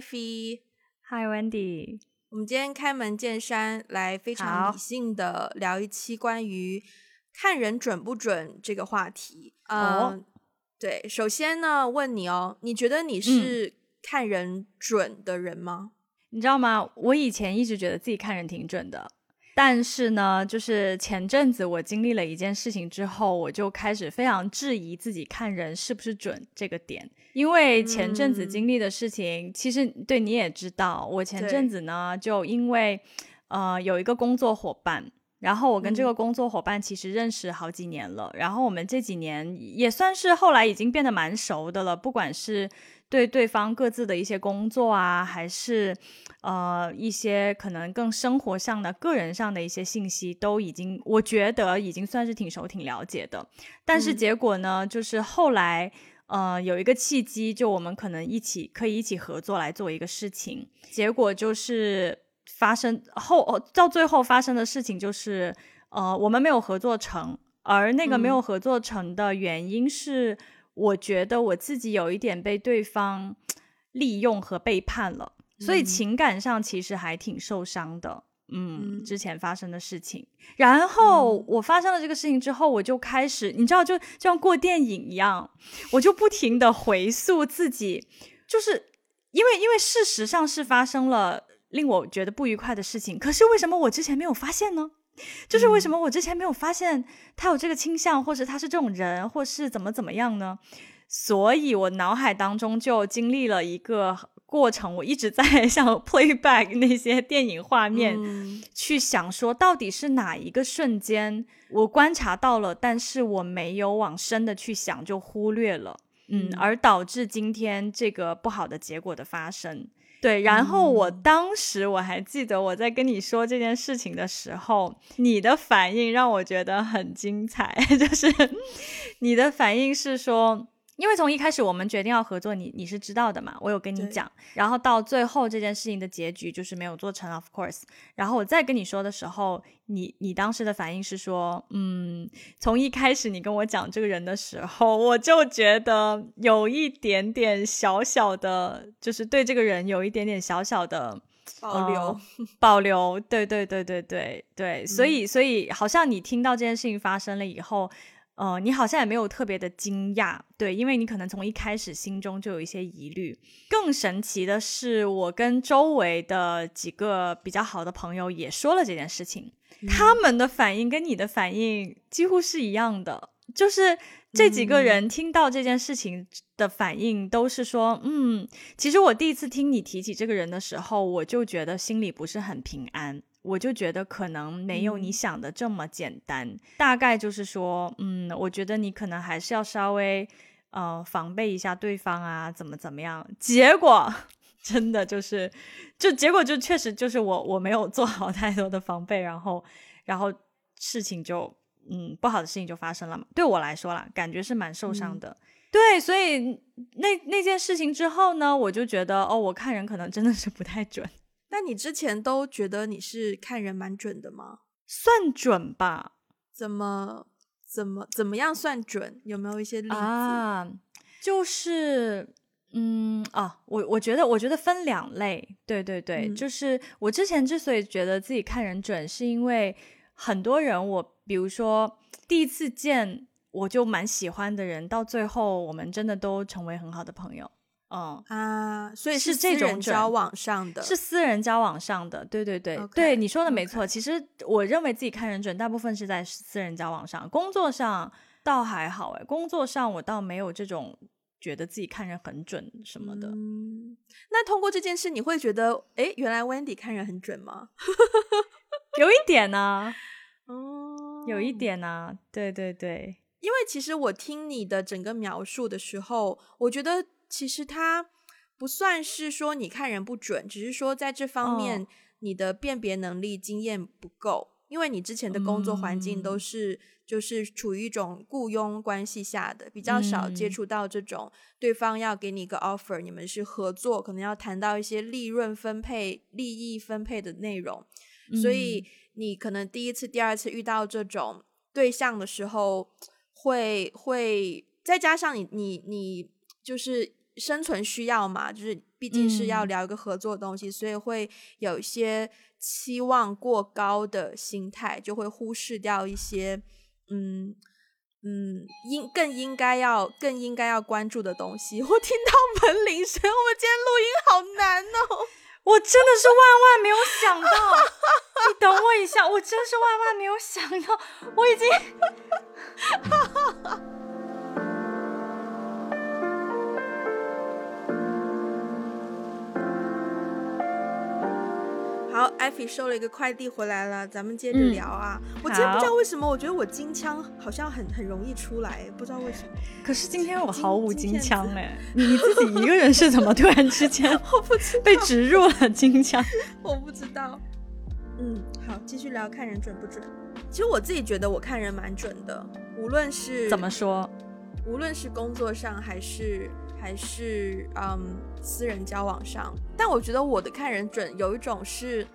Hi Fee，Hi Wendy，我们今天开门见山，来非常理性的聊一期关于看人准不准这个话题。嗯、哦对，首先呢，问你哦，你觉得你是看人准的人吗？你知道吗？我以前一直觉得自己看人挺准的，但是呢，就是前阵子我经历了一件事情之后，我就开始非常质疑自己看人是不是准这个点。因为前阵子嗯经历的事情，其实对你也知道，我前阵子呢，就因为呃有一个工作伙伴。然后我跟这个嗯。工作伙伴其实认识好几年了，然后我们这几年也算是后来已经变得蛮熟的了，不管是对对方各自的一些工作啊，还是呃一些可能更生活上的、个人上的一些信息，都已经我觉得已经算是挺熟、挺了解的。但是嗯。结果呢，就是后来呃有一个契机，就我们可能一起可以一起合作来做一个事情，结果就是发生后哦到最后发生的事情就是呃我们没有合作成，而那个没有嗯。合作成的原因是，我觉得我自己有一点被对方利用和背叛了，所以嗯。情感上其实还挺受伤的。嗯，嗯。之前发生的事情，然后嗯。我发生了这个事情之后，我就开始，你知道，就就像过电影一样，我就不停的回溯自己，就是因为因为事实上是发生了令我觉得不愉快的事情，可是为什么我之前没有发现呢？就是为什么我之前没有发现他有这个倾向，或是他是这种人，或是怎么怎么样呢？所以我脑海当中就经历了一个过程，我一直在 像 playback 那些电影画面，嗯去想说到底是哪一个瞬间我观察到了，但是我没有往深的去想，就忽略了，嗯，嗯而导致今天这个不好的结果的发生。对，然后我嗯。当时我还记得我在跟你说这件事情的时候，你的反应让我觉得很精彩，就是你的反应是说，因为从一开始我们决定要合作，你你是知道的嘛，我有跟你讲，然后到最后这件事情的结局就是没有做成，of course。然后我再跟你说的时候，你你当时的反应是说，嗯，从一开始你跟我讲这个人的时候，我就觉得有一点点小小的，就是对这个人有一点点小小的。保留呃保留，对对对对对对，所以所以好像你听到这件事情发生了以后，呃，你好像也没有特别的惊讶，对，因为你可能从一开始心中就有一些疑虑。更神奇的是，我跟周围的几个比较好的朋友也说了这件事情，他们的反应跟你的反应几乎是一样的，就是这几个人听到这件事情的反应都是说，嗯，其实我第一次听你提起这个人的时候，我就觉得心里不是很平安。我就觉得可能没有你嗯想的这么简单，大概就是说，嗯，我觉得你可能还是要稍微呃防备一下对方啊，怎么怎么样。结果 真的就是，就结果就确实就是我我没有做好太多的防备，然后然后事情就嗯不好的事情就发生了嘛。对我来说啦，感觉是蛮受伤嗯的。对，所以那那件事情之后呢，我就觉得哦，我看人可能真的是不太准，那你之前都觉得你是看人蛮准的吗？算准吧。怎么怎么怎么样算准？有没有一些例子？啊，就是嗯啊，我我觉得我觉得分两类，对对对，嗯就是我之前之所以觉得自己看人准，是因为很多人我比如说第一次见我就蛮喜欢的人，到最后我们真的都成为很好的朋友，嗯。啊，所以是这种交往上的，是私人交往上的，对对对对，你说的没错。其实我认为自己看人准，大部分是在私人交往上，工作上倒还好哎，工作上我倒没有这种觉得自己看人很准什么的。嗯，那通过这件事，你会觉得，哎，原来 Wendy 看人很准吗？有一点呢、哦有一，点呢、对对对，因为其实我听你的整个描述的时候，我觉得其实他不算是说你看人不准，只是说在这方面、哦你的辨别能力、经验不够，因为你之前的工作环境都嗯。是、就是处于一种雇佣关系下的，比较少接嗯。触到这种对方要给你一个 offer，你们是合作，可能要谈到一些利润分配、利益分配的内容，所以你可能第一次、第二次遇到这种对象的时候，会会再加上你你你就是生存需要嘛，就是毕竟是要嗯聊一个合作的东西，所以会有一些期望过高的心态，就会忽视掉一些嗯嗯应更应该要更应该要关注的东西。我听到门铃声，我们今天录音好难哦。我真的是万万没有想到，你等我一下，我真是万万没有想到，我已经。好，艾菲收了一个快递回来了，咱们接着嗯聊啊。我今天不知道为什么，我觉得我金枪好像很很容易出来，不知道为什么。可是今天我毫无金金片子腔哎，你你自己一个人是怎么突然之间 我不知被植入了金枪？我不知道。嗯，好，继续聊看人准不准。其实我自己觉得我看人蛮准的，无论是怎么说？无论是工作上还是还是嗯私人交往上，但我觉得我的看人准有一种是，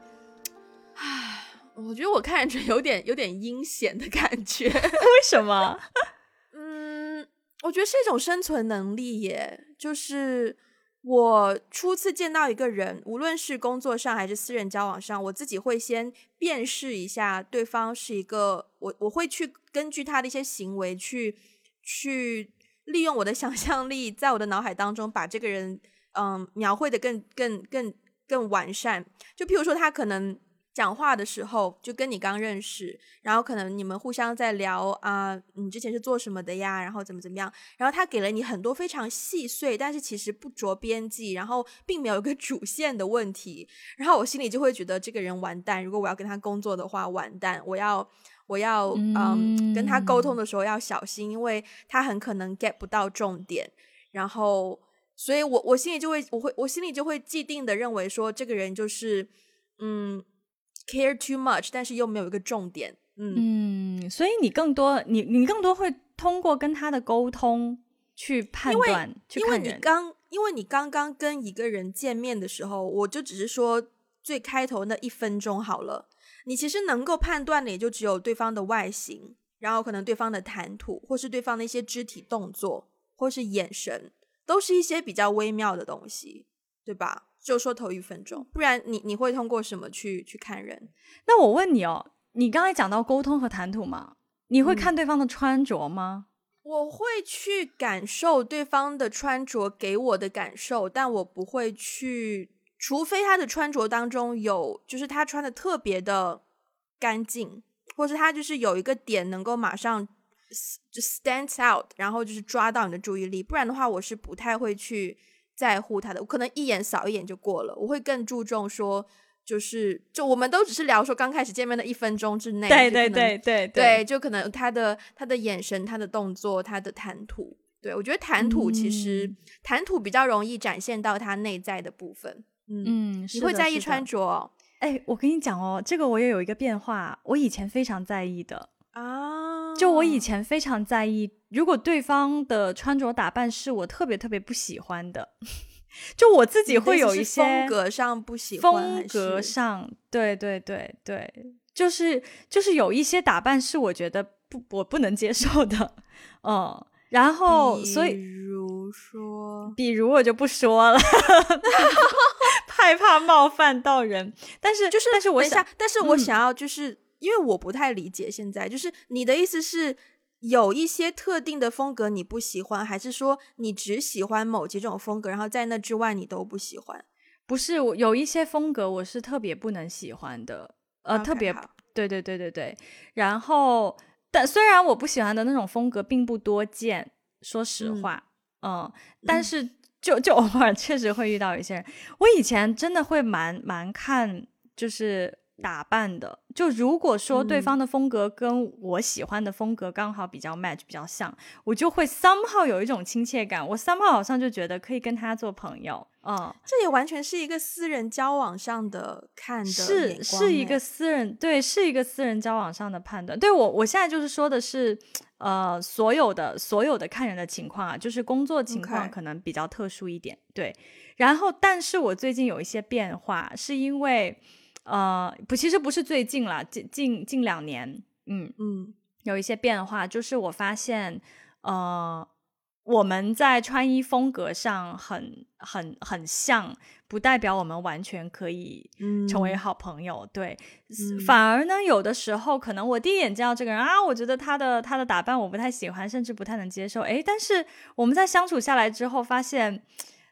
唉，我觉得我看人准有点有点阴险的感觉。为什么？嗯，我觉得是一种生存能力耶，就是我初次见到一个人，无论是工作上还是私人交往上，我自己会先辨识一下对方是一个，我我会去根据他的一些行为去去利用我的想象力，在我的脑海当中把这个人嗯描绘的更更更更完善。就譬如说，他可能讲话的时候就跟你刚认识，然后可能你们互相在聊啊、你之前是做什么的呀，然后怎么怎么样，然后他给了你很多非常细碎，但是其实不着边际，然后并没有一个主线的问题，然后我心里就会觉得这个人完蛋，如果我要跟他工作的话，完蛋，我要。我要嗯跟他沟通的时候要小心，因为他很可能 get 不到重点，然后，所以我我心里就会我会我心里就会既定的认为说这个人就是嗯 care too much，但是又没有一个重点，嗯。嗯，所以你更多，你你更多会通过跟他的沟通去判断，去因为你。刚因为你刚刚跟一个人见面的时候，我就只是说最开头那一分钟好了，你其实能够判断的也就只有对方的外形，然后可能对方的谈吐，或是对方的一些肢体动作，或是眼神，都是一些比较微妙的东西，对吧？就说头一分钟，不然你你会通过什么去去看人？那我问你哦，你刚才讲到沟通和谈吐嘛，你会嗯看对方的穿着吗？我会去感受对方的穿着给我的感受，但我不会去，除非他的穿着当中有，就是他穿的特别的干净，或是他就是有一个点能够马上就 stands out，然后就是抓到你的注意力，不然的话，我是不太会去在乎他的，我可能一眼扫一眼就过了，我会更注重说。就是，就我们都只是聊说刚开始见面的一分钟之内，对对对对对，就可能他的他的眼神、他的动作、他的谈吐，对我觉得谈吐其实、嗯谈吐比较容易展现到他内在的部分。嗯，嗯，你会在意穿着？哦哎，我跟你讲哦，这个我也有一个变化，我以前非常在意的，啊？就我以。前非常在意，如果对方的穿着打扮是我特别特别不喜欢的，就我自己会有一些风格上不喜欢，风格上，对对对对，就是就是有一些打扮是我觉得不我不能接受的，嗯，然后所以比如说，比如我就不说了，害怕冒犯到人，但是就是但是我想但是我嗯想要就是、因为我不太理解现在，就是你的意思是有一些特定的风格你不喜欢，还是说你只喜欢某几种风格，然后在那之外你都不喜欢？不是我有一些风格我是特别不能喜欢的，呃特别对对对对对，然后但虽然我不喜欢的那种风格并不多见，说实嗯。话，嗯，但是就就偶尔确实会遇到一些人，我以前真的会蛮蛮看就是打扮的，就如果说对嗯方的风格跟我喜欢的风格刚好比较 match 比较像，我就会 somehow 有一种亲切感，我 somehow 好像就觉得可以跟他做朋友，嗯。这也完全是一个私人交往上的看的是是一个欸私人对，是一个私人交往上的判断。对我，我现在就是说的是，呃，所有的所有的看人的情况啊，就是工作情况可能比较特殊一点。对，然后但是我最近有一些变化，是因为呃，不，其实不是最近了，近近近两年，嗯，嗯有一些变化，就是我发现，呃，我们在穿衣风格上很很很像，不代表我们完全可以成为好朋友。对，反而呢，有的时候可能我第一眼见到这个人啊，我觉得他的他的打扮我不太喜欢，甚至不太能接受。诶，但是我们在相处下来之后，发现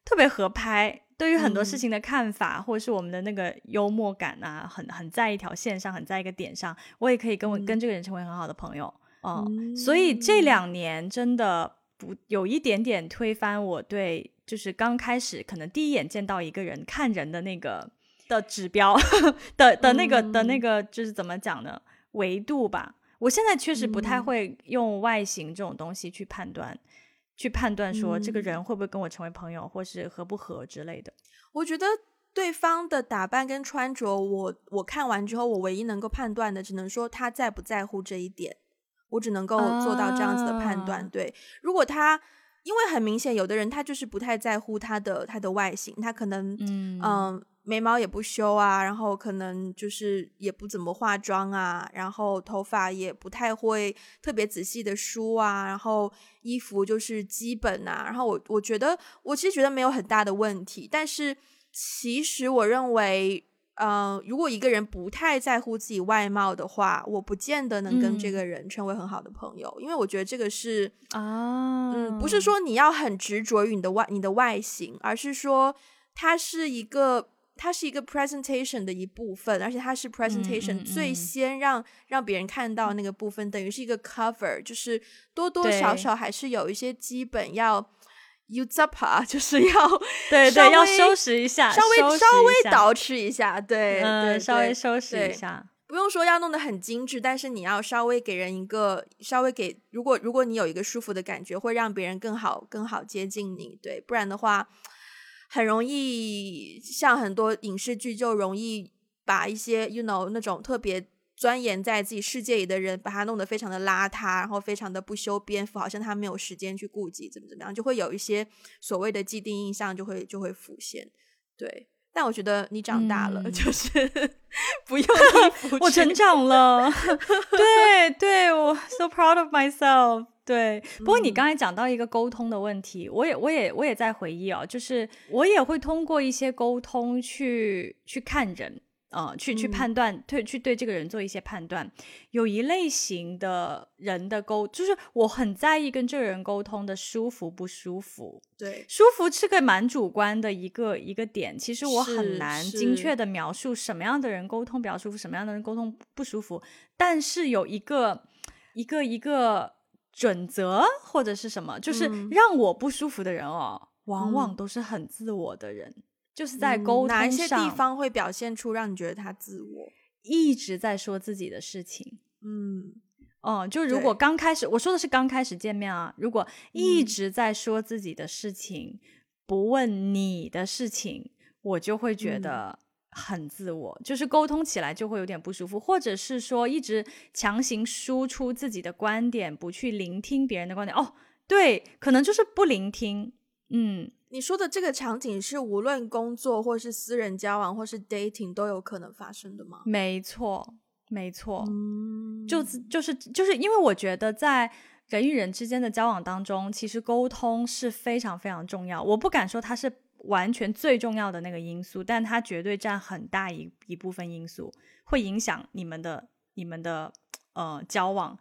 特别合拍。对于很多事情的看法，或者是我们的那个幽默感啊，很很在一条线上，很在一个点上，我也可以跟我跟这个人成为很好的朋友。哦，所以这两年真的。不有一点点推翻我对，就是刚开始可能第一眼见到一个人看人的那个的指标的的那个的那个就是怎么讲呢？维度吧。我现在确实不太会用外形这种东西去判断，去判断说这个人会不会跟我成为朋友，或是合不合之类的。我觉得对方的打扮跟穿着，我我看完之后，我唯一能够判断的，只能说他在不在乎这一点。我只能够做到这样子的判断。对，如果他，因为很明显，有的人他就是不太在乎他的他的外形，他可能嗯眉毛也不修啊，然后可能就是也不怎么化妆啊，然后头发也不太会特别仔细的梳啊，然后衣服就是基本啊，然后我我觉得我其实觉得没有很大的问题，但是其实我认为。嗯，如果一个人不太在乎自己外貌的话，我不见得能跟这个人成为很好的朋友，因为我觉得这个是啊，嗯，不是说你要很执着于你的外你的外形，而是说它是一个它是一个 presentation 的一部分，而且它是 presentation 最先让让别人看到那个部分，等于是一个 cover，就是多多少少还是有一些基本要。Zapa 就是要 对对要收拾一下，稍微稍微捯饬一下，对对，稍微收拾一下，不用说要弄得很精致，但是你要稍微给人一个稍微给，如果如果你有一个舒服的感觉，会让别人更好更好接近你，对，不然的话很容易像很多影视剧就容易把一些 you know 那种特别。钻研在自己世界里的人，把他弄得非常的邋遢，然后非常的不修边幅，好像他没有时间去顾及怎么怎么样，就会有一些所谓的既定印象就会就会浮现。对，但我觉得你长大了，就是不用 衣服，我成长了。对对，我 so proud of myself。对，不过你刚才讲到一个沟通的问题，我也我也我也在回忆哦，就是我也会通过一些沟通去去看人。呃，去去判断，对，去对这个人做一些判断。有一类型的人的沟，就是我很在意跟这个人沟通的舒服不舒服。对，舒服是个蛮主观的一个一个点。其实我很难精确的描述什么样的人沟通比较舒服，什么样的人沟通不舒服。但是有一个一个一个准则或者是什么，就是让我不舒服的人哦，往往都是很自我的人。就是在沟通哪一些地方会表现出让你觉得他自我一直在说自己的事情？嗯，哦，就如果刚开始我说的是刚开始见面啊，如果一直在说自己的事情，不问你的事情，我就会觉得很自我，就是沟通起来就会有点不舒服，或者是说一直强行输出自己的观点，不去聆听别人的观点。哦，对，可能就是不聆听。嗯。你说的这个场景是无论工作或是私人交往或是 dating 都有可能发生的吗？没错，没错，就是就是就是因为我觉得在人与人之间的交往当中，其实沟通是非常非常重要。我不敢说它是完全最重要的那个因素，但它绝对占很大一一部分因素，会影响你们的你们的呃交往。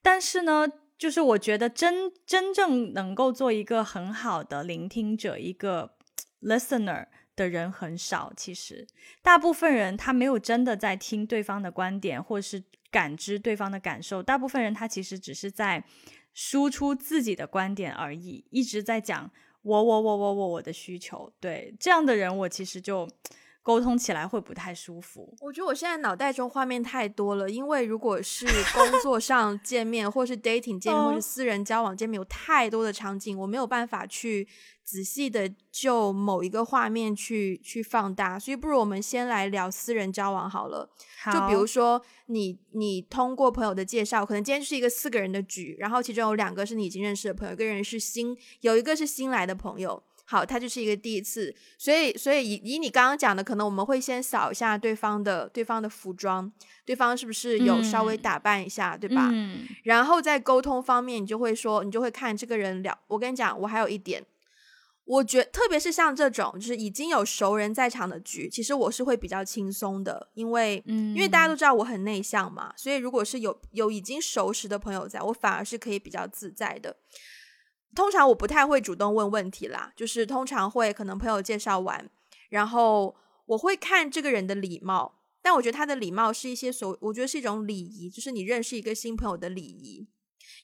但是呢？就是我觉得真真正能够做一个很好的聆听者，一个 listener 的人很少。其实，大部分人他没有真的在听对方的观点，或是感知对方的感受。大部分人他其实只是在输出自己的观点而已，一直在讲我我我我我我的需求。对这样的人，我其实就。沟通起来会不太舒服。我觉得我现在脑袋中画面太多了，因为如果是工作上见面，或是 dating 见面，或是私人交往见面，有太多的场景，我没有办法去仔细的就某一个画面去去放大。所以不如我们先来聊私人交往好了。就比如说你你通过朋友的介绍，可能今天是一个四个人的局，然后其中有两个是你已经认识的朋友，一个人是新，有一个是新来的朋友。好，他就是一个第一次，所以所以以以你刚刚讲的，可能我们会先扫一下对方的对方的服装，对方是不是有稍微打扮一下，对吧？嗯然后在沟通方面，你就会说，你就会看这个人聊。我跟你讲，我还有一点，我觉特别是像这种就是已经有熟人在场的局，其实我是会比较轻松的，因为、嗯因为大家都知道我很内向嘛，所以如果是有有已经熟识的朋友在，我反而是可以比较自在的。通常我不太会主动问问题啦，就是通常会可能朋友介绍完，然后我会看这个人的礼貌，但我觉得他的礼貌是一些所，我觉得是一种礼仪，就是你认识一个新朋友的礼仪。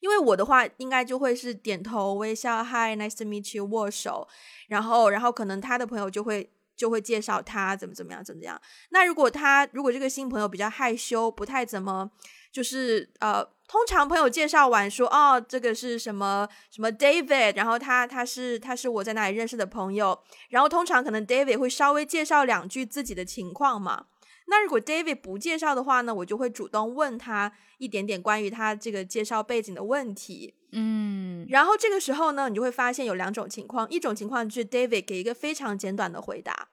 因为我的话，应该就会是点头微笑，Hi，nice to meet you，握手，然后，然后可能他的朋友就会就会介绍他怎么怎么样怎么样。那如果他如果这个新朋友比较害羞，不太怎么，就是呃，通常朋友介绍完说，哦，这个是什么什么 David，然后他他是他是我在哪里认识的朋友，然后通常可能 David 会稍微介绍两句自己的情况嘛。那如果 David 不介绍的话呢，我就会主动问他一点点关于他这个介绍背景的问题。嗯然后这个时候呢，你就会发现有两种情况，一种情况就是 David 给一个非常简短的回答，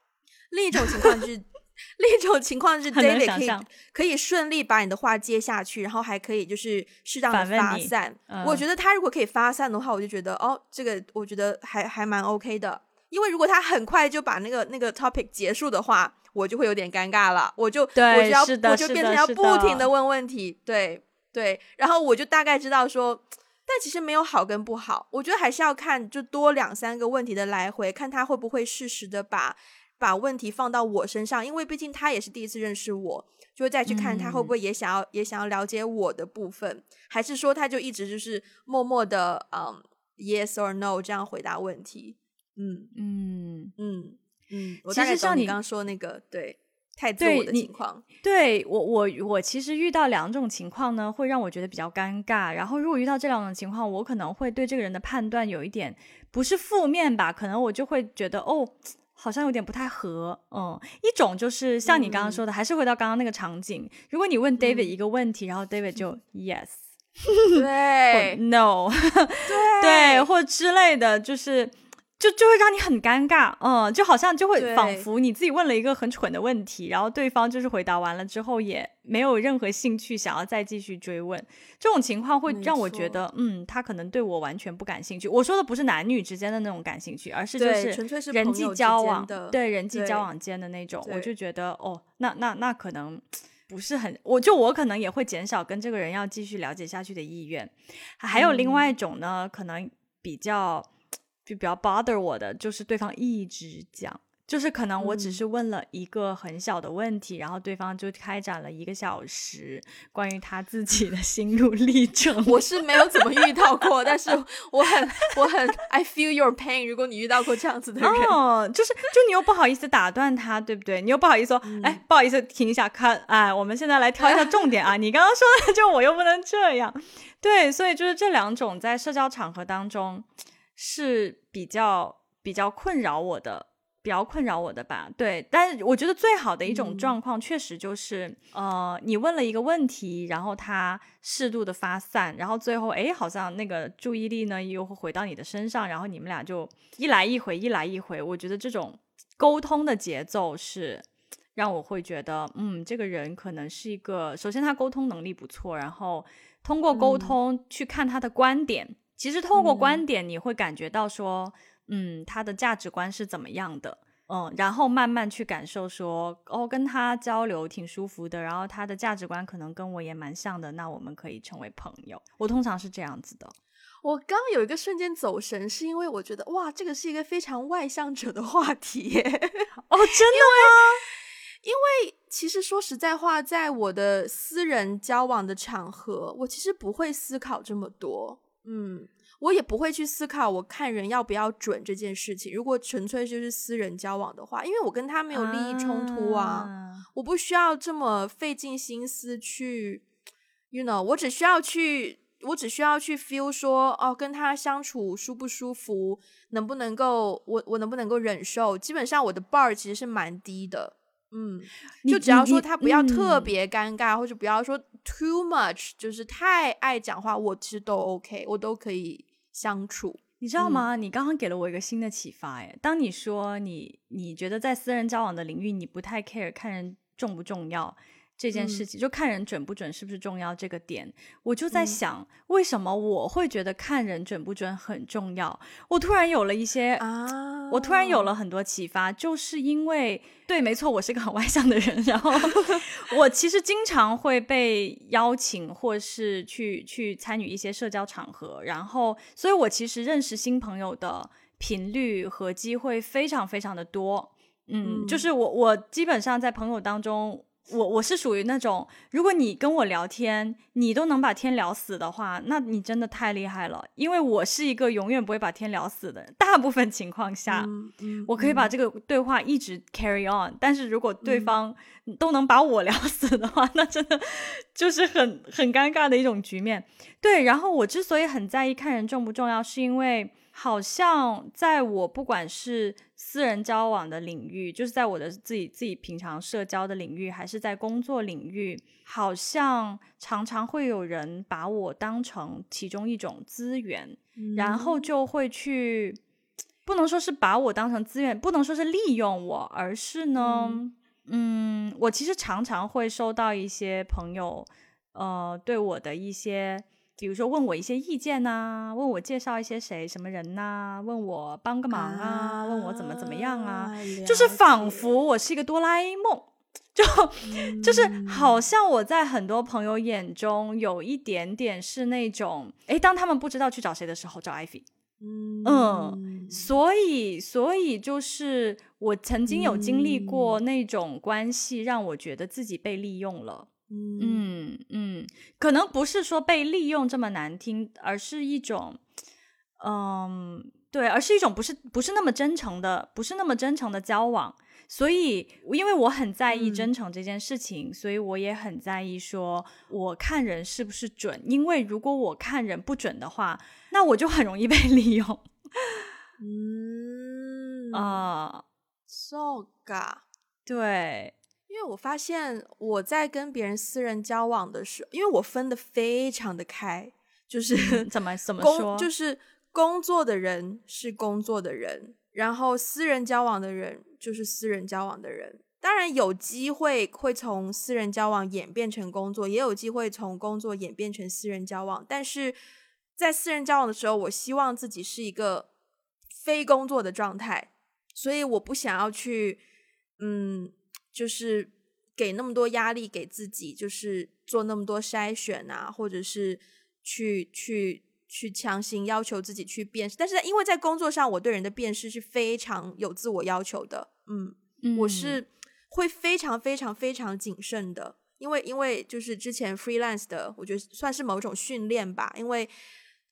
另一种情况就是 另一种情况是 David 可以可以顺利把你的话接下去，然后还可以就是适当的发散。嗯我觉得他如果可以发散的话，我就觉得哦，这个我觉得还还蛮 OK 的。因为如果他很快就把那个那个 topic 结束的话，我就会有点尴尬了，我就对我就要我就变成要不停的的问问题，对对，然后我就大概知道说，但其实没有好跟不好，我觉得还是要看就多两三个问题的来回，看他会不会适时的把把问题放到我身上，因为毕竟他也是第一次认识我，就会再去看他会不会也想要、也想要了解我的部分，还是说他就一直就是默默的嗯 yes or no 这样回答问题，嗯嗯，嗯。嗯，我其大概实像你刚刚说那个对太自我的情况，对我我我其实遇到两种情况呢，会让我觉得比较尴尬。然后如果遇到这两种情况，我可能会对这个人的判断有一点不是负面吧，可能我就会觉得哦。好像有点不太合，嗯，一种就是像你刚刚说的，还是回到刚刚那个场景。如果你问 David 一个问题，然后 David 就 yes 对。no，对。对，或之类的，就是就就会让你很尴尬，嗯，就好像就会仿佛你自己问了一个很蠢的问题，然后对方就是回答完了之后也没有任何兴趣想要再继续追问，这种情况会让我觉得，嗯，他可能对我完全不感兴趣。我说的不是男女之间的那种感兴趣，而是就是纯粹是人际交往，的对人际交往间的那种，我就觉得，哦，那那那可能。不是很，我就我可能也会减少跟这个人要继续了解下去的意愿。还有另嗯外一种呢，可能比较就比较 bother 我的，就是对方一直讲，就是可能我只嗯是问了一个很小的问题，然后对方就开展了一个小时关于他自己的心路历程。我是没有怎么遇到过，但是我很我很 I feel your pain。如果你遇到过这样子的人，哦，就是就你又不好意思打断他，对不对？你又不好意思说，哎、嗯不好意思，停一下，看，哎，我们现在来挑一下重点啊！你刚刚说的，就我又不能这样，对，所以就是这两种在社交场合当中是比较比较困扰我的。比较困扰我的吧，对，但是我觉得最好的一种嗯。状况，确实就是，呃，你问了一个问题，然后他适度的发散，然后最后，哎，好像那个注意力呢又会回到你的身上，然后你们俩就一来一回，一来一回，我觉得这种沟通的节奏是让我会觉得，嗯，这个人可能是一个，首先他沟通能力不错，然后通过沟嗯。通去看他的观点，其实透过嗯观点你会感觉到说，嗯，他的价值观是怎么样的。嗯，然后慢慢去感受说，哦，跟他交流挺舒服的，然后他的价值观可能跟我也蛮像的，那我们可以成为朋友。我通常是这样子的。我刚有一个瞬间走神，是因为我觉得哇，这个是一个非常外向者的话题耶。哦，真的吗？因为其实说实在话，在我的私人交往的场合，我其实不会思考这么多。嗯，我也不会去思考我看人要不要准这件事情。如果纯粹就是私人交往的话，因为我跟他没有利益冲突啊，啊我不需要这么费尽心思去，you know，我只需要去，我只需要去 feel 说，哦，跟他相处舒不舒服，能不能够，我我能不能够忍受？基本上我的 bar 其实是蛮低的，嗯，就只要说他不要特嗯别尴尬，或者不要说 too much，就是太爱讲话，我其实都 OK，我都可以相处。你知道吗？你刚刚给了我一个新的启发，哎，当你说你你觉得在私人交往的领域，你不太 care 看人重不重要。这件事情就看人准不准是不是重要这个点，我就在想，为什么我会觉得看人准不准很重要？我突然有了一些啊，我突然有了很多启发，就是因为对，没错，我是个很外向的人，然后 我其实经常会被邀请或是去去参与一些社交场合，然后，所以我其实认识新朋友的频率和机会非常非常的多，嗯，就是我我基本上在朋友当中。我我是属于那种，如果你跟我聊天，你都能把天聊死的话，那你真的太厉害了。因为我是一个永远不会把天聊死的，大部分情况下，我可以把这个对话一直 carry on。但是如果对方都能把我聊 死的话，那真的就是很很尴尬的一种局面。对，然后我之所以很在意看人重不重要，是因为。好像在我不管是私人交往的领域，就是在我的自己自己平常社交的领域，还是在工作领域，好像常常会有人把我当成其中一种资源，然后就会去，不能说是把我当成资源，不能说是利用我，而是呢，嗯，我其实常常会收到一些朋友，呃，对我的一些。比如说问我一些意见呐，问我介绍一些谁什么人呐，问我帮个忙啊，问我怎么怎么样啊，就是仿佛我是一个哆啦 A 梦，就就是好像我在很多朋友眼中有一点点是那种，哎，当他们不知道去找谁的时候找艾菲，嗯，所以所以就是我曾经有经历过那种关系，让我觉得自己被利用了。嗯嗯，可能不是说被利用这么难听，而是一种，嗯，对，而是一种不是不是那么真诚的，不是那么真诚的交往。所以，因为我很在意真诚这件事情，所以我也很在意说我看人是不是准。因为如果我看人不准的话，那我就很容易被 利用。嗯啊，so ga，对。因为我发现我在跟别人私人交往的时候，因为我分的非常的开，就是怎么怎么说，就是工作的人是工作的人，然后私人交往的人就是私人交往的人。当然有机会会从私人交往演变成工作，也有机会从工作演变成私人交往。但是在私人交往的时候，我希望自己是一个非工作的状态，所以我不想要去，嗯。就是给那么多压力给自己，就是做那么多筛选啊，或者是去去去强行要求自己去辨识。但是因为在工作上，我对人的辨识是非常有自我要求的。嗯，我是会非常非常非常谨慎的，因为因为就是之前 freelance 的，我觉得算是某种训练吧。因为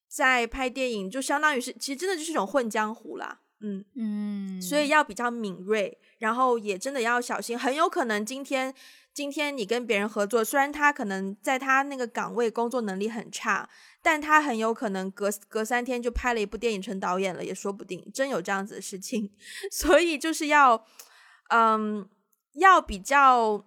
在拍电影，就相当于是其实真的就是一种混江湖啦。嗯嗯，所以要比较敏锐。然后也真的要小心，很有可能今天今天你跟别人合作，虽然他可能在他那个岗位工作能力很差，但他很有可能隔隔三天就拍了一部电影成导演了，也说不定，真有这样子的事情。所以就是要，嗯，要比较，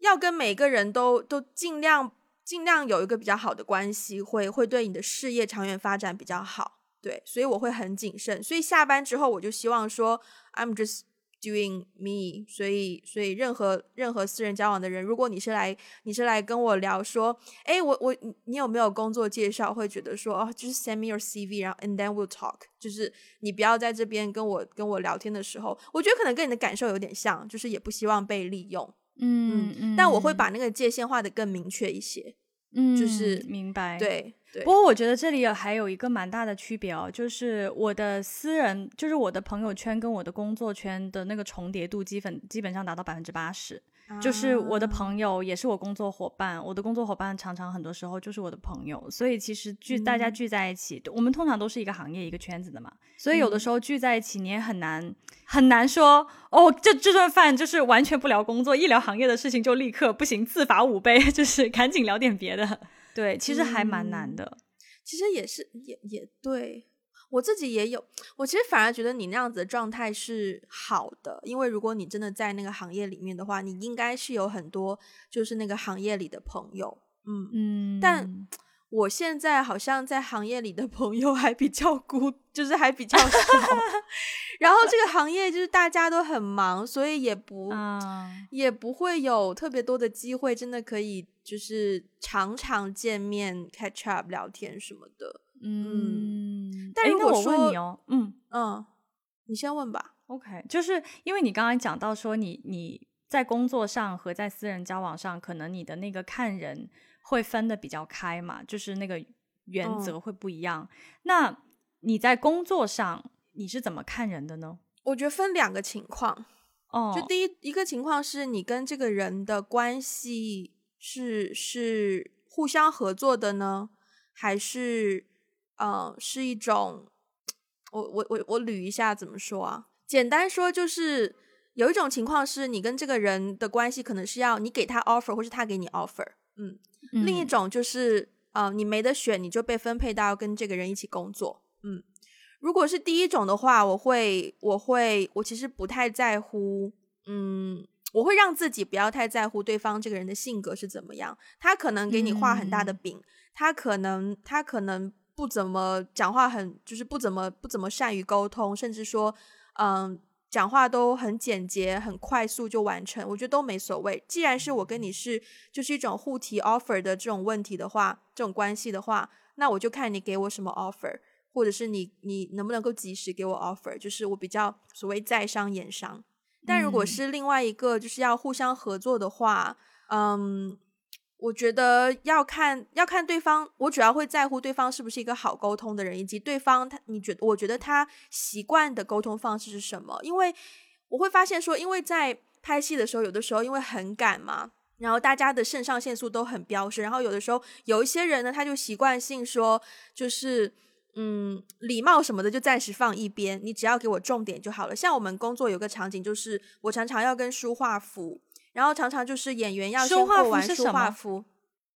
要跟每个人都都尽量尽量有一个比较好的关系，会会对你的事业长远发展比较好。对，所以我会很谨慎。所以下班之后，我就希望说，I'm just。Doing me，所以所以任何任何私人交往的人，如果你是来你是来跟我聊说，哎，我我你有没有工作介绍？会觉得说哦，就是 send me your CV，然后 and then we'll talk。就是你不要在这边跟我跟我聊天的时候，我觉得可能跟你的感受有点像，就是也不希望被利用。嗯嗯，但我会把那个界限画的更明确一些。嗯，就是明白。对。不过我觉得这里还有一个蛮大的区别哦，就是我的私人，就是我的朋友圈跟我的工作圈的那个重叠度，基本基本上达到百分之八十。就是我的朋友也是我工作伙伴，我的工作伙伴常常很多时候就是我的朋友，所以其实聚大家聚在一起，我们通常都是一个行业一个圈子的嘛，所以有的时候聚在一起，你也很难很难说哦，这这顿饭就是完全不聊工作，一聊行业的事情就立刻不行，自罚五杯，就是赶紧聊点别的。对，其实还蛮难的。其实也是，也也对我自己也有。我其实反而觉得你那样子的状态是好的，因为如果你真的在那个行业里面的话，你应该是有很多就是那个行业里的朋友。嗯嗯。但我现在好像在行业里的朋友还比较孤，就是还比较少。然后这个行业就是大家都很忙，所以也不也不会有特别多的机会，真的可以就是常常见面、catch up、聊天什么的。嗯，但如果我问你哦，嗯嗯，你先问吧。OK，就是因为你刚刚讲到说你你在工作上和在私人交往上，可能你的那个看人。会分的比较开嘛，就是那个原则会不一样。那你在工作上你是怎么看人的呢？我觉得分两个情况哦，就第一一个情况是你跟这个人的关系是是互相合作的呢，还是呃是一种我我我我捋一下怎么说啊？简单说就是有一种情况是你跟这个人的关系可能是要你给他 offer，或是他给你 offer，嗯。另一种就是，呃，你没得选，你就被分配到跟这个人一起工作。嗯，如果是第一种的话，我会，我会，我其实不太在乎，嗯，我会让自己不要太在乎对方这个人的性格是怎么样。他可能给你画很大的饼，他可能，他可能不怎么讲话，很就是不怎么不怎么善于沟通，甚至说，嗯。讲话都很简洁，很快速就完成，我觉得都没所谓。既然是我跟你是就是一种互提 offer 的这种问题的话，这种关系的话，那我就看你给我什么 offer，或者是你你能不能够及时给我 offer，就是我比较所谓在商言商。但如果是另外一个就是要互相合作的话，嗯。我觉得要看要看对方，我主要会在乎对方是不是一个好沟通的人，以及对方他你觉我觉得他习惯的沟通方式是什么？因为我会发现说，因为在拍戏的时候，有的时候因为很赶嘛，然后大家的肾上腺素都很飙升，然后有的时候有一些人呢，他就习惯性说，就是嗯，礼貌什么的就暂时放一边，你只要给我重点就好了。像我们工作有个场景，就是我常常要跟书画府。然后常常就是演员要先过完梳化服，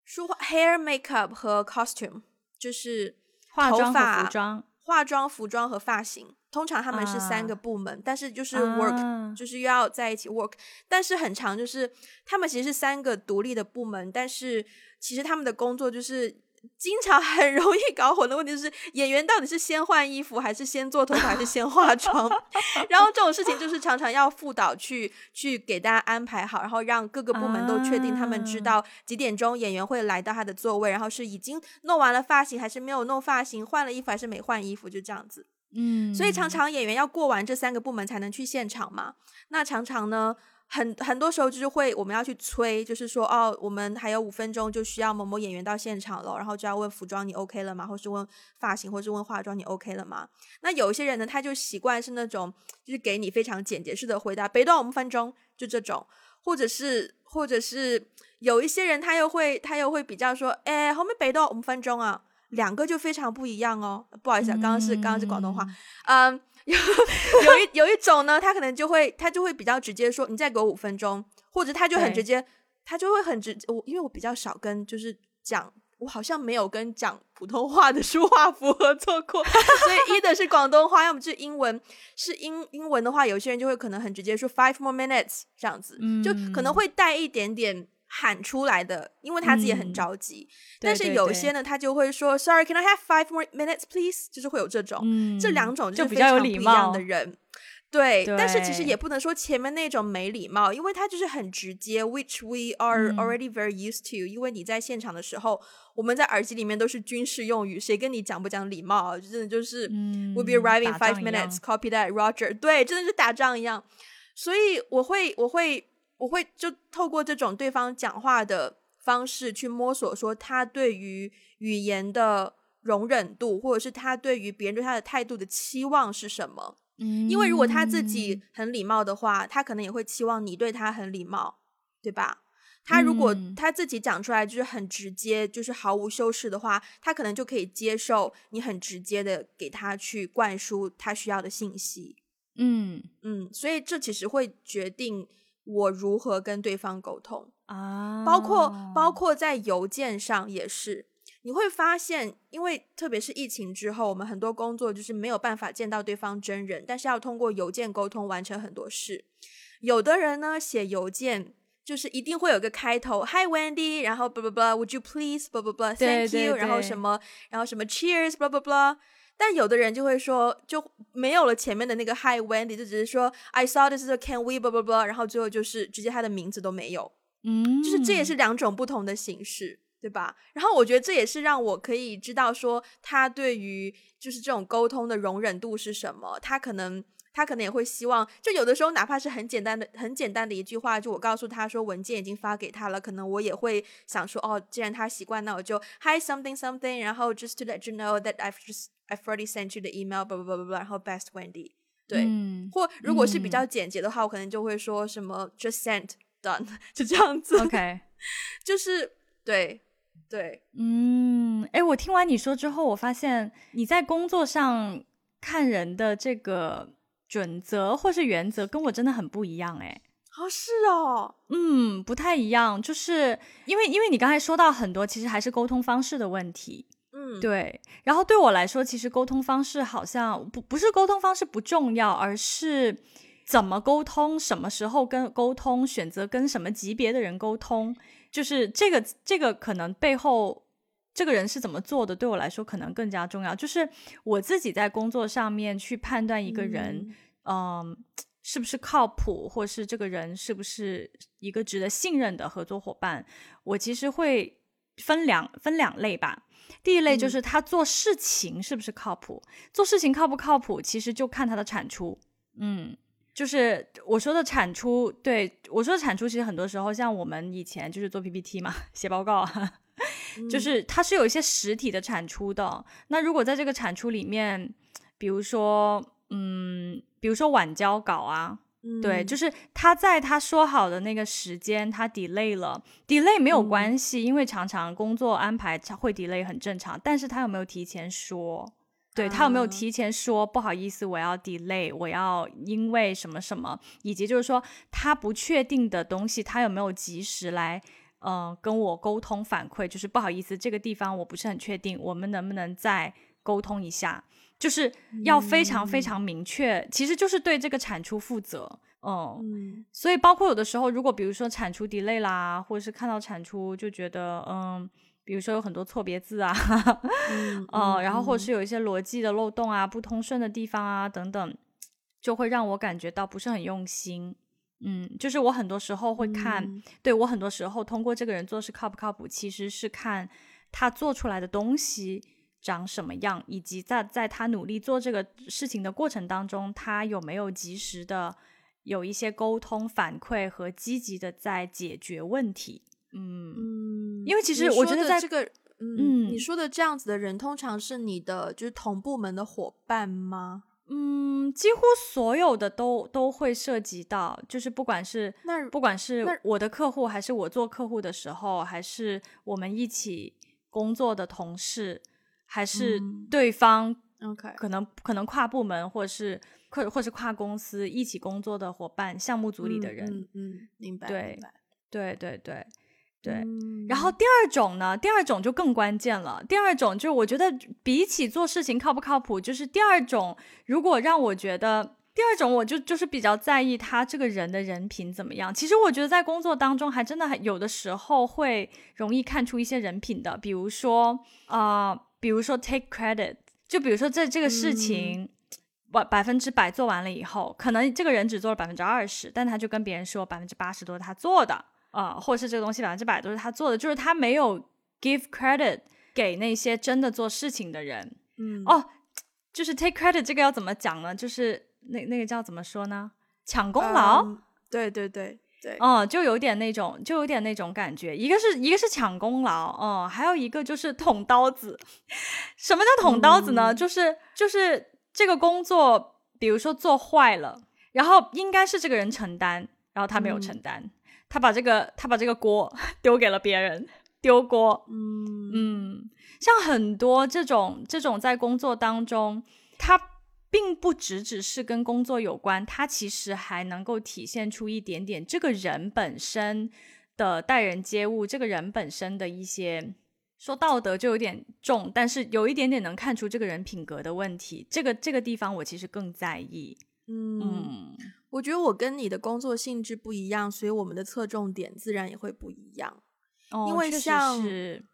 梳化 hair makeup 和 costume 就是头发、服装、化妆、服装和发型。通常他们是三个部门，但是就是 work 就是又要在一起 work，但是很长就是他们其实是三个独立的部门，但是其实他们的工作就是。经常很容易搞混的问题是，演员到底是先换衣服，还是先做头发，还是先化 妆？然后这种事情就是常常要副导去去给大家安排好，然后让各个部门都确定他们知道几点钟演员会来到他的座位，然后是已经弄完了发型，还是没有弄发型，换了衣服还是没换衣服，就这样子。嗯，所以常常演员要过完这三个部门才能去现场嘛。那常常呢？很很多时候就是会，我们要去催，就是说，哦，我们还有五分钟就需要某某演员到现场了，然后就要问服装你 OK 了吗？或是问发型，或是问化妆你 OK 了吗？那有一些人呢，他就习惯是那种，就是给你非常简洁式的回答，北段五分钟就这种，或者是或者是有一些人他又会他又会比较说，哎，后面北段五分钟啊，两个就非常不一样哦。不好意思，啊，刚刚是刚刚是广东话，嗯。有有一有一种呢，他可能就会他就会比较直接说，你再给我五分钟，或者他就很直接，他就会很直。我因为我比较少跟就是讲，我好像没有跟讲普通话的书画符合作过，所以一的是广东话，要么就是英文。是英英文的话，有些人就会可能很直接说 five more minutes 这样子，就可能会带一点点。喊出来的，因为他自己也很着急。但是有些呢，他就会说：“Sorry，can I have five more minutes, please？” 就是会有这种，这两种就比较有礼貌的人。对，但是其实也不能说前面那种没礼貌，因为他就是很直接，which we are already very used to。因为你在现场的时候，我们在耳机里面都是军事用语，谁跟你讲不讲礼貌啊？真的就是，we'll be arriving five minutes, copy that, Roger。对，真的是打仗一样。所以我会，我会。我会就透过这种对方讲话的方式去摸索，说他对于语言的容忍度，或者是他对于别人对他的态度的期望是什么。嗯，因为如果他自己很礼貌的话，他可能也会期望你对他很礼貌，对吧？他如果他自己讲出来就是很直接，就是毫无修饰的话，他可能就可以接受你很直接的给他去灌输他需要的信息。嗯嗯，所以这其实会决定。我如何跟对方沟通啊？包括包括在邮件上也是，你会发现，因为特别是疫情之后，我们很多工作就是没有办法见到对方真人，但是要通过邮件沟通完成很多事。有的人呢写邮件就是一定会有个开头，Hi Wendy，然后 blah blah blah，Would you please blah blah blah，Thank you，然后什么，然后什么 Cheers blah blah blah。但有的人就会说，就没有了前面的那个 Hi Wendy，就只是说 I saw this can we blah blah blah，然后最后就是直接他的名字都没有。嗯，就是这也是两种不同的形式，对吧？然后我觉得这也是让我可以知道说他对于就是这种沟通的容忍度是什么，他可能。他可能也会希望，就有的时候哪怕是很简单的、很简单的一句话，就我告诉他说文件已经发给他了，可能我也会想说，哦，既然他习惯，那我就 Hi something something，然后 just to let you know that I've just I've already sent you the email，blah blah blah blah，然后 best Wendy，对，或如果是比较简洁的话，我可能就会说什么 just sent done，就这样子，OK，就是对对，嗯，哎，我听完你说之后，我发现你在工作上看人的这个。准则或是原则跟我真的很不一样哎，哦是哦，嗯，不太一样，就是因为因为你刚才说到很多，其实还是沟通方式的问题，嗯，对。然后对我来说，其实沟通方式好像不不是沟通方式不重要，而是怎么沟通，什么时候跟沟通，选择跟什么级别的人沟通，就是这个这个可能背后。这个人是怎么做的？对我来说，可能更加重要。就是我自己在工作上面去判断一个人，嗯，是不是靠谱，或是这个人是不是一个值得信任的合作伙伴。我其实会分两分两类吧。第一类就是他做事情是不是靠谱，做事情靠不靠谱，其实就看他的产出。嗯，就是我说的产出，对我说的产出，其实很多时候像我们以前就是做 PPT 嘛，写报告。就是它是有一些实体的产出的。那如果在这个产出里面，比如说，嗯，比如说晚交稿啊，对，就是他在他说好的那个时间，他 delay 了，delay 没有关系，因为常常工作安排会 delay 很正常。但是他有没有提前说？对他有没有提前说？不好意思，我要 delay，我要因为什么什么，以及就是说他不确定的东西，他有没有及时来？嗯，跟我沟通反馈，就是不好意思，这个地方我不是很确定，我们能不能再沟通一下？就是要非常非常明确，其实就是对这个产出负责。嗯，所以包括有的时候，如果比如说产出 delay 啦，或者是看到产出就觉得，嗯，比如说有很多错别字啊，嗯，然后或者是有一些逻辑的漏洞啊、不通顺的地方啊等等，就会让我感觉到不是很用心。嗯，就是我很多时候会看，对我很多时候通过这个人做事靠不靠谱，其实是看他做出来的东西长什么样，以及在在他努力做这个事情的过程当中，他有没有及时的有一些沟通反馈和积极的在解决问题。嗯，因为其实我觉得在这个，嗯，你说的这样子的人，通常是你的就是同部门的伙伴吗？嗯，几乎所有的都都会涉及到，就是不管是那不管是我的客户，还是我做客户的时候，还是我们一起工作的同事，还是对方，OK，可能可能跨部门或者是或或是跨公司一起工作的伙伴，项目组里的人，嗯嗯，明白，对对对对。对，然后第二种呢，第二种就更关键了。第二种就是我觉得比起做事情靠不靠谱，就是第二种，如果让我觉得第二种，我就就是比较在意他这个人的人品怎么样。其实我觉得在工作当中还真的有的时候会容易看出一些人品的，比如说啊，比如说 take credit，就比如说这这个事情百百分之百做完了以后，可能这个人只做了百分之二十，但他就跟别人说百分之八十都是他做的。啊，或者是这个东西百分之百都是他做的，就是他没有 give credit 给那些真的做事情的人。嗯，哦，就是 take credit 这个要怎么讲呢？就是那那个叫怎么说呢？抢功劳？对对对对，哦，就有点那种，就有点那种感觉。一个是一个是抢功劳，哦，还有一个就是捅刀子。什么叫捅刀子呢？就是就是这个工作，比如说做坏了，然后应该是这个人承担，然后他没有承担。他把这个，他把这个锅 丢给了别人，丢锅。嗯嗯，像很多这种这种在工作当中，他并不只只是跟工作有关，它其实还能够体现出一点点这个人本身的待人接物，这个人本身的一些说道德就有点重，但是有一点点能看出这个人品格的问题。这个这个地方我其实更在意。嗯。我觉得我跟你的工作性质不一样，所以我们的侧重点自然也会不一样。哦，因为像是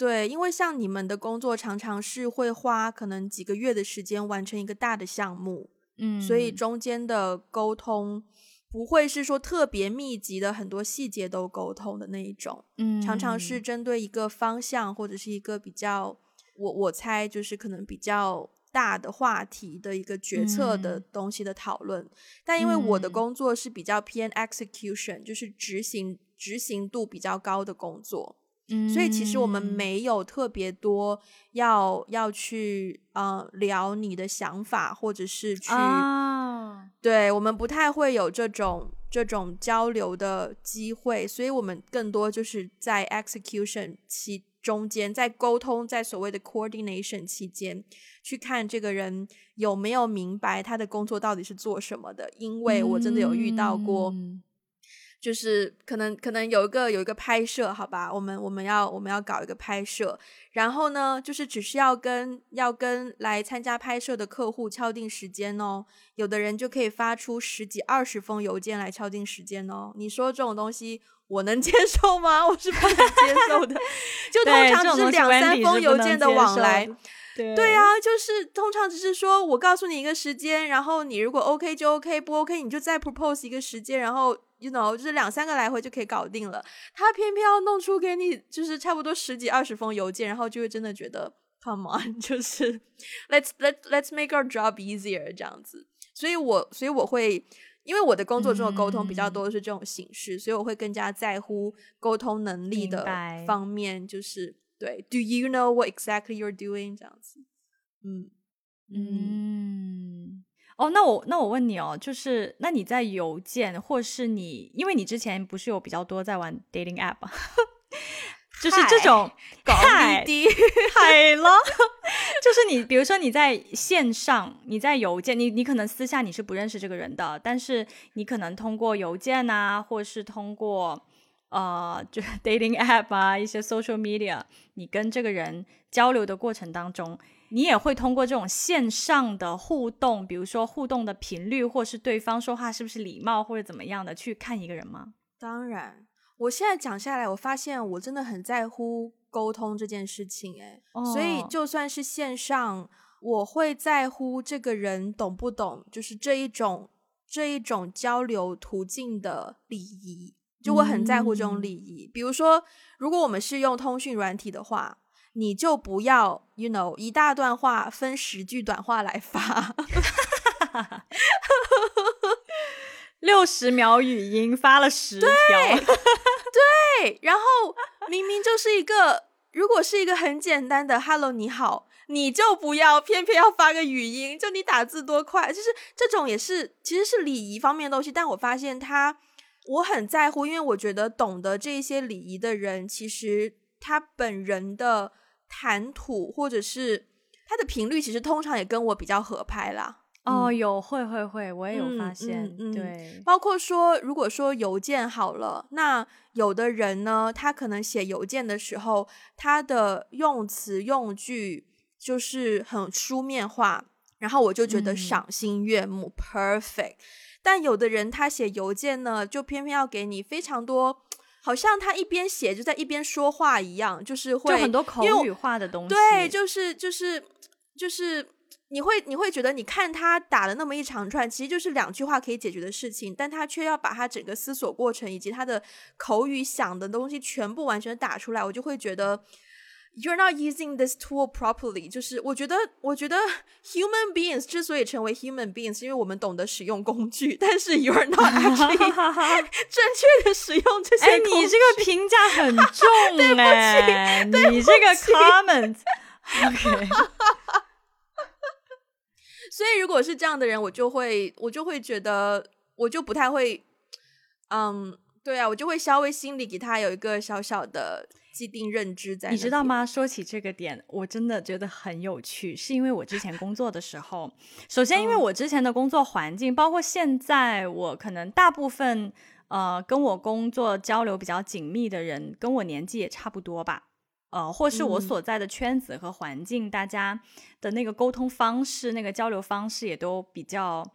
对，因为像你们的工作常常是会花可能几个月的时间完成一个大的项目，嗯，所以中间的沟通不会是说特别密集的很多细节都沟通的那一种，嗯，常常是针对一个方向或者是一个比较，我我猜就是可能比较。大的话题的一个决策的东西的讨论，但因为我的工作是比较偏 execution，就是执行执行度比较高的工作，嗯，所以其实我们没有特别多要要去呃聊你的想法，或者是去，对我们不太会有这种这种交流的机会，所以我们更多就是在 execution 期中间，在沟通，在所谓的 coordination 期间。去看这个人有没有明白他的工作到底是做什么的，因为我真的有遇到过，就是可能可能有一个有一个拍摄，好吧，我们我们要我们要搞一个拍摄，然后呢，就是只需要跟要跟来参加拍摄的客户敲定时间哦，有的人就可以发出十几二十封邮件来敲定时间哦，你说这种东西我能接受吗？我是不能接受的，就通常是两三封邮件的往来。对啊，就是通常只是说我告诉你一个时间，然后你如果 OK 就 OK，不 OK 你就再 propose 一个时间，然后 you know 就是两三个来回就可以搞定了。他偏偏要弄出给你就是差不多十几二十封邮件，然后就会真的觉得 come on，就是 let's let let's make our job easier 这样子。所以我所以我会因为我的工作中的沟通比较多的是这种形式，所以我会更加在乎沟通能力的方面，就是。对，Do you know what exactly you're doing？这样子，嗯嗯，哦，那我那我问你哦，就是那你在邮件或是你，因为你之前不是有比较多在玩 dating app，就是这种搞嗨滴嗨了，就是你比如说你在线上，你在邮件，你你可能私下你是不认识这个人的，但是你可能通过邮件啊，或是通过。呃，就是 dating app 啊，一些 social media，你跟这个人交流的过程当中，你也会通过这种线上的互动，比如说互动的频率，或是对方说话是不是礼貌，或者怎么样的，去看一个人吗？当然，我现在讲下来，我发现我真的很在乎沟通这件事情，诶，所以就算是线上，我会在乎这个人懂不懂，就是这一种这一种交流途径的礼仪。就我很在乎这种礼仪，比如说，如果我们是用通讯软体的话，你就不要，you know，一大段话分十句短话来发，六十秒语音发了十条，对，然后明明就是一个，如果是一个很简单的 “hello 你好”，你就不要偏偏要发个语音，就你打字多快，就是这种也是其实是礼仪方面的东西，但我发现他。我很在乎，因为我觉得懂得这些礼仪的人，其实他本人的谈吐或者是他的频率，其实通常也跟我比较合拍啦。哦，有会会会，我也有发现。对，包括说，如果说邮件好了，那有的人呢，他可能写邮件的时候，他的用词用句就是很书面化，然后我就觉得赏心悦目，perfect。但有的人他写邮件呢，就偏偏要给你非常多，好像他一边写就在一边说话一样，就是会很多口语化的东西。对，就是就是就是你会你会觉得，你看他打了那么一长串，其实就是两句话可以解决的事情，但他却要把他整个思索过程以及他的口语想的东西全部完全打出来，我就会觉得。You're not using this tool properly，就是我觉得，我觉得 human beings 之所以成为 human beings，因为我们懂得使用工具，但是 you're not actually 正确的使用这些。哎，你这个评价很重哎，你这个 comment。OK。所以如果是这样的人，我就会，我就会觉得，我就不太会，嗯，对啊，我就会稍微心里给他有一个小小的。既定认知在，你知道吗？说起这个点，我真的觉得很有趣，是因为我之前工作的时候，首先因为我之前的工作环境，包括现在我可能大部分呃跟我工作交流比较紧密的人，跟我年纪也差不多吧，呃，或是我所在的圈子和环境，大家的那个沟通方式、那个交流方式也都比较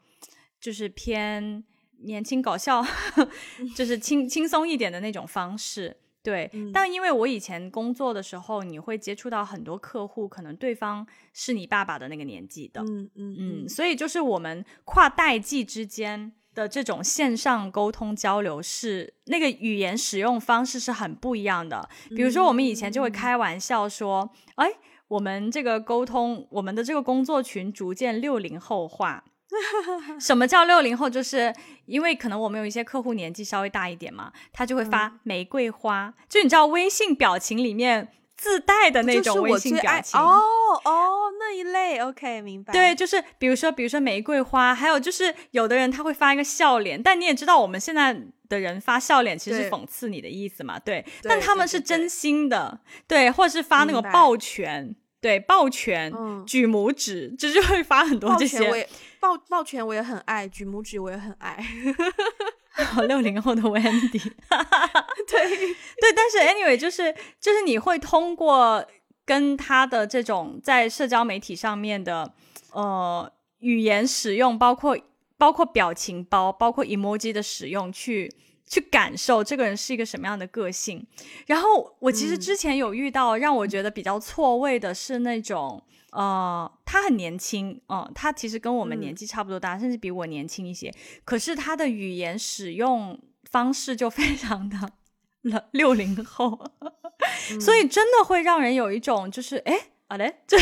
就是偏年轻搞笑，就是轻轻松一点的那种方式。对，嗯但因为我以前工作的时候，你会接触到很多客户，可能对方是你爸爸的那个年纪的，嗯嗯嗯，所以就是我们跨代际之间的这种线上沟通交流是那个语言使用方式是很不一样的。比如说，我们以前就会开玩笑说，哎，我们这个沟通，我们的这个工作群逐渐六零后化。什么叫六零后？就是因为可能我们有一些客户年纪稍微大一点嘛，他就会发玫瑰花，就你知道微信表情里面自带的那种微信表情。哦哦那一类，OK 明白。对，就是比如说，比如说玫瑰花，还有就是有的人他会发一个笑脸，但你也知道我们现在的人发笑脸其实是讽刺你的意思嘛，对，对但他们是真心的，对，或者是发那个抱拳，对，抱拳，嗯举拇指，就是会发很多这些抱抱抱拳我也很爱，举拇指我也很爱。六零后的 Wendy，对，对，但是 anyway，就是就是你会通过跟他的这种在社交媒体上面的呃语言使用，包括包括表情包，包括 emoji 的使用，去去感受这个人是一个什么样的个性。然后我其实嗯之前有遇到让我觉得比较错位的是那种。呃，他很年轻，呃、他其实跟我们嗯年纪差不多大，甚至比我年轻一些。可是他的语言使用方式就非常的了六零后，所以真的会让人有一种就是哎。好嘞，就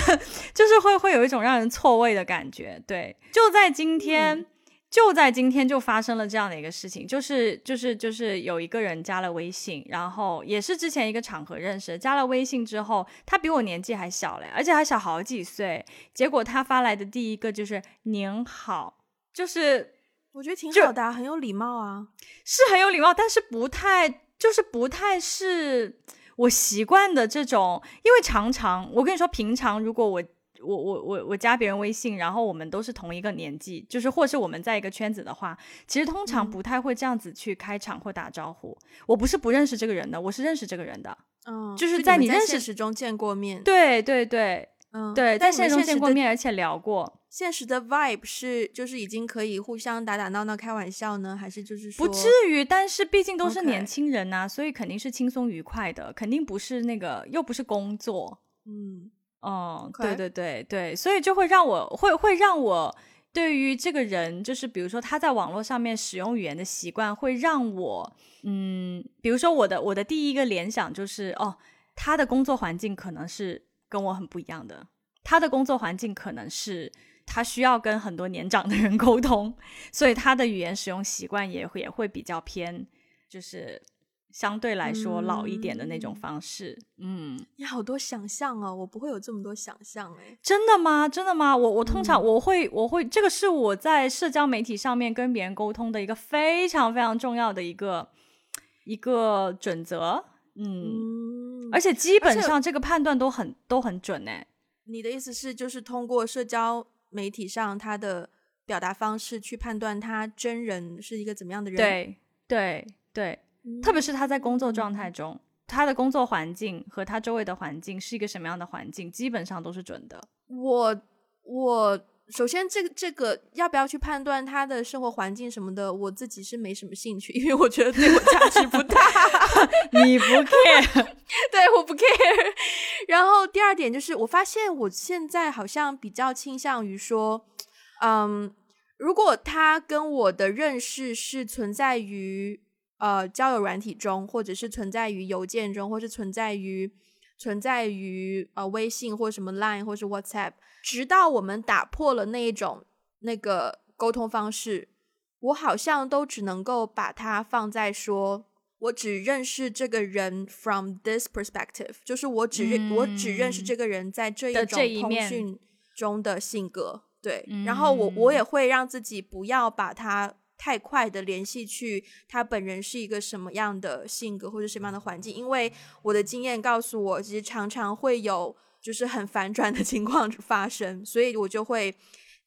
就是会会有一种让人错位的感觉。对，就在今天，就在今天就发生了这样的一个事情，就是就是就是有一个人加了微信，然后也是之前一个场合认识，加了微信之后，他比我年纪还小嘞，而且还小好几岁。结果他发来的第一个就是您好，就是我觉得挺好的、啊，很有礼貌啊。是很有礼貌，但是不太，就是不太是我习惯的这种。因为常常，我跟你说，平常如果我我我我我加别人微信，然后我们都是同一个年纪，就是或是我们在一个圈子的话，其实通常嗯不太会这样子去开场或打招呼。我不是不认识这个人的，我是认识这个人的。嗯，就是在你认识现实中见过面，对对对嗯，对，在现实中见过面，而且聊过。现实的 vibe 是就是已经可以互相打打闹闹、开玩笑呢，还是就是说不至于，但是毕竟都是年轻人呐、所以肯定是轻松愉快的，肯定不是那个，又不是工作。嗯哦，对对对对，所以就会让我会会让我对于这个人，就是比如说他在网络上面使用语言的习惯，会让我嗯，比如说我的我的第一个联想就是哦，他的工作环境可能是跟我很不一样的，他的工作环境可能是他需要跟很多年长的人沟通，所以他的语言使用习惯也会也会比较偏，就是相对来说老一点的那种嗯方式，嗯你好多想象哦，我不会有这么多想象哎。真的吗？真的吗？我我通常嗯我会我会这个是我在社交媒体上面跟别人沟通的一个非常非常重要的一个一个准则。嗯，嗯，而且基本上这个判断都很都很准哎。你的意思是，就是通过社交媒体上他的表达方式去判断他真人是一个怎么样的人？，对对对，特别是他在工作状态中，他的工作环境和他周围的环境是一个什么样的环境，基本上都是准的。我我首先这个这个要不要去判断他的生活环境什么的，我自己是没什么兴趣，因为我觉得对我价值不大。你不 care？对，我不 care。然后第二点就是，我发现我现在好像比较倾向于说，嗯，如果他跟我的认识是存在于呃交友软体中，或者是存在于邮件中，或是存在于存在于呃微信或什么 Line 或是 WhatsApp，直到我们打破了那一种那个沟通方式，我好像都只能够把它放在说。我只认识这个人 from this perspective，就是我只认、我只认识嗯这个人在这一种通讯中的性格，对。嗯然后我我也会让自己不要把他太快的联系去他本人是一个什么样的性格或者什么样的环境，因为我的经验告诉我，其实常常会有就是很反转的情况发生，所以我就会。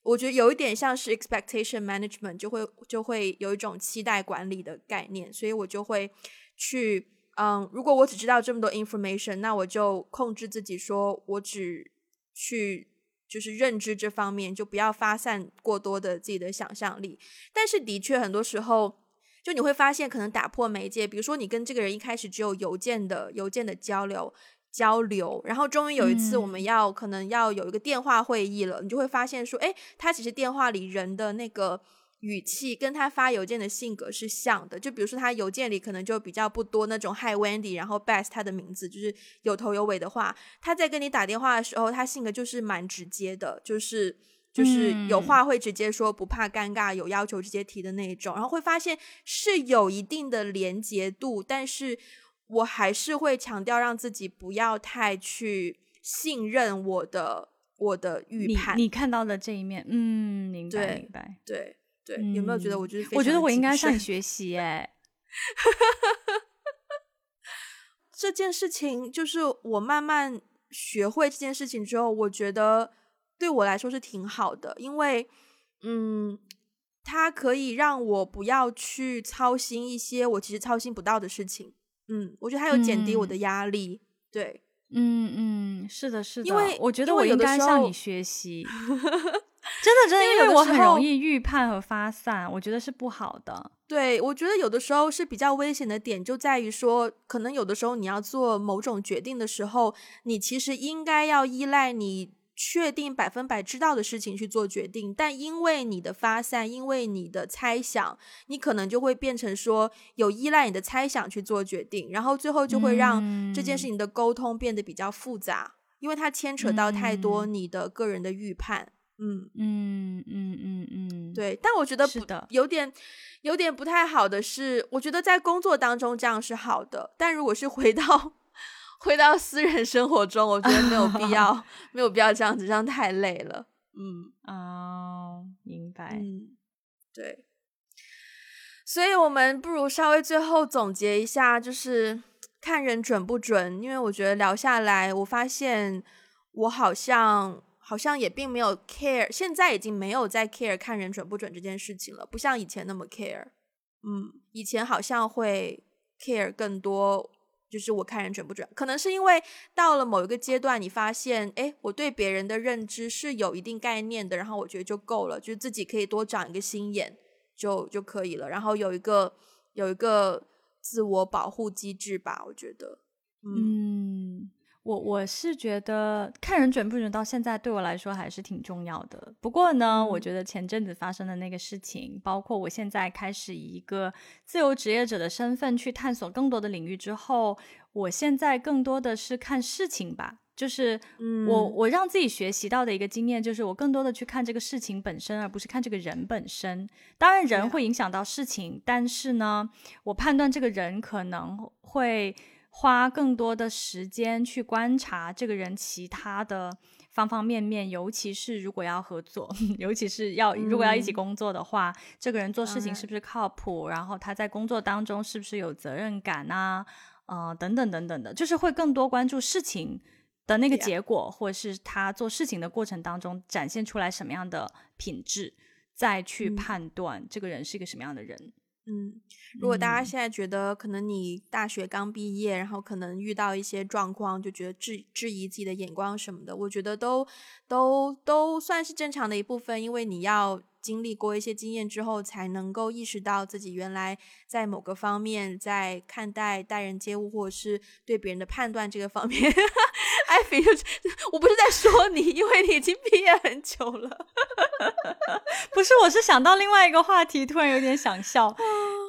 我觉得有一点像是 expectation management，就会就会有一种期待管理的概念，所以我就会去，嗯，如果我只知道这么多 information，那我就控制自己说，我只去就是认知这方面，就不要发散过多的自己的想象力。但是的确，很多时候，就你会发现，可能打破媒介，比如说你跟这个人一开始只有邮件的邮件的交流交流，然后终于有一次我们要可能要有一个电话会议了，你就会发现说，哎，他其实电话里人的那个。语气跟他发邮件的性格是像的，就比如说他邮件里可能就比较不多那种 Hi Wendy，然后 Best 他的名字就是有头有尾的话，他在跟你打电话的时候，他性格就是蛮直接的，就是就是有话会直接说，不怕尴尬，有要求直接提的那一种，然后会发现是有一定的连结度，但是我还是会强调让自己不要太去信任我的我的预判，你看到的这一面，嗯，明白明白，对。对，有没有觉得我就是我觉得我应该向你 学习哎，这件事情就是我慢慢学会这件事情之后，我觉得对我来说是挺好的，因为嗯，它可以让我不要去操心一些我其实操心不到的事情。嗯，我觉得它有减低我的压力。对，嗯嗯，是的，是的，因为我觉得我应该向你学习。真的，真的，因为我很容易预判和发散，我觉得是不好的。对，我觉得有的时候是比较危险的点，就在于说，可能有的时候你要做某种决定的时候，你其实应该要依赖你确定百分百知道的事情去做决定，但因为你的发散，因为你的猜想，你可能就会变成说有依赖你的猜想去做决定，然后最后就会让这件事情的沟通变得比较复杂，因为它牵扯到太多你的个人的预判。嗯嗯嗯嗯嗯嗯，对，但我觉得不有点有点不太好的是，我觉得在工作当中这样是好的，但如果是回到 回到私人生活中，我觉得没有必要，没有必要这样子，这样太累了。嗯哦，明白。嗯，对，所以我们不如稍微最后总结一下，就是看人准不准，因为我觉得聊下来，我发现我好像。好像也并没有 care，现在已经没有在 care 看人准不准这件事情了，不像以前那么 care。嗯，以前好像会 care 更多，就是我看人准不准，可能是因为到了某一个阶段，你发现，哎，我对别人的认知是有一定概念的，然后我觉得就够了，就自己可以多长一个心眼就就可以了，然后有一个有一个自我保护机制吧，我觉得，嗯。我我是觉得看人准不准，到现在对我来说还是挺重要的。不过呢，我觉得前阵子发生的那个事情，包括我现在开始以一个自由职业者的身份去探索更多的领域之后，我现在更多的是看事情吧。就是我我让自己学习到的一个经验，就是我更多的去看这个事情本身，而不是看这个人本身。当然，人会影响到事情，但是呢，我判断这个人可能会。花更多的时间去观察这个人其他的方方面面，尤其是如果要合作，尤其是要如果要一起工作的话，这个人做事情是不是靠谱？然后他在工作当中是不是有责任感啊？呃，等等等等的，就是会更多关注事情的那个结果，或者是他做事情的过程当中展现出来什么样的品质，再去判断这个人是一个什么样的人。嗯，如果大家现在觉得可能你大学刚毕业，然后可能遇到一些状况，就觉得质质疑自己的眼光什么的，我觉得都都都算是正常的一部分，因为你要经历过一些经验之后，才能够意识到自己原来在某个方面，在看待待人接物或者是对别人的判断这个方面。艾菲，我不是在说你，因为你已经毕业很久了。不是，我是想到另外一个话题，突然有点想笑。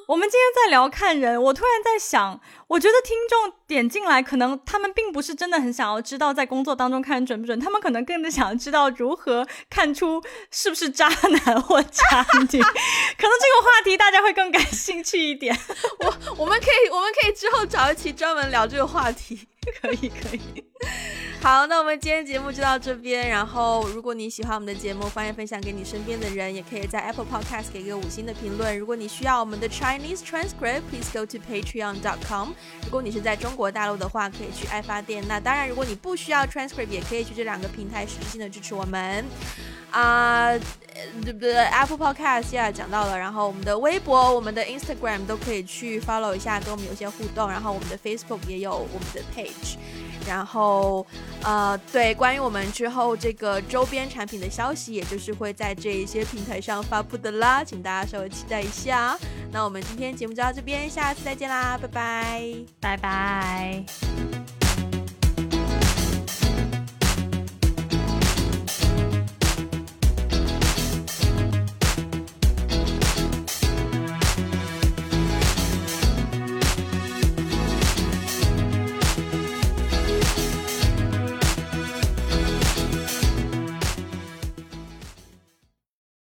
我们今天在聊看人，我突然在想，我觉得听众点进来，可能他们并不是真的很想要知道在工作当中看人准不准，他们可能更的想要知道如何看出是不是渣男或渣女。可能这个话题大家会更感兴趣一点。我我们可以我们可以之后找一期专门聊这个话题。可 以可以，好，那我们今天节目就到这边。然后，如果你喜欢我们的节目，欢迎分享给你身边的人，也可以在 Apple Podcast 给个五星的评论。如果你需要我们的 Chinese transcript，please go to patreon.com。如果你是在中国大陆的话，可以去爱发电。那当然，如果你不需要 transcript，也可以去这两个平台实质性的支持我们。啊，对不对？Apple Podcast 也讲到了，然后我们的微博、我们的 Instagram 都可以去 follow 一下，跟我们有些互动。然后我们的 Facebook 也有我们的 page。然后，呃，对，关于我们之后这个周边产品的消息，也就是会在这一些平台上发布的啦，请大家稍微期待一下。那我们今天节目就到这边，下次再见啦，拜拜，拜拜。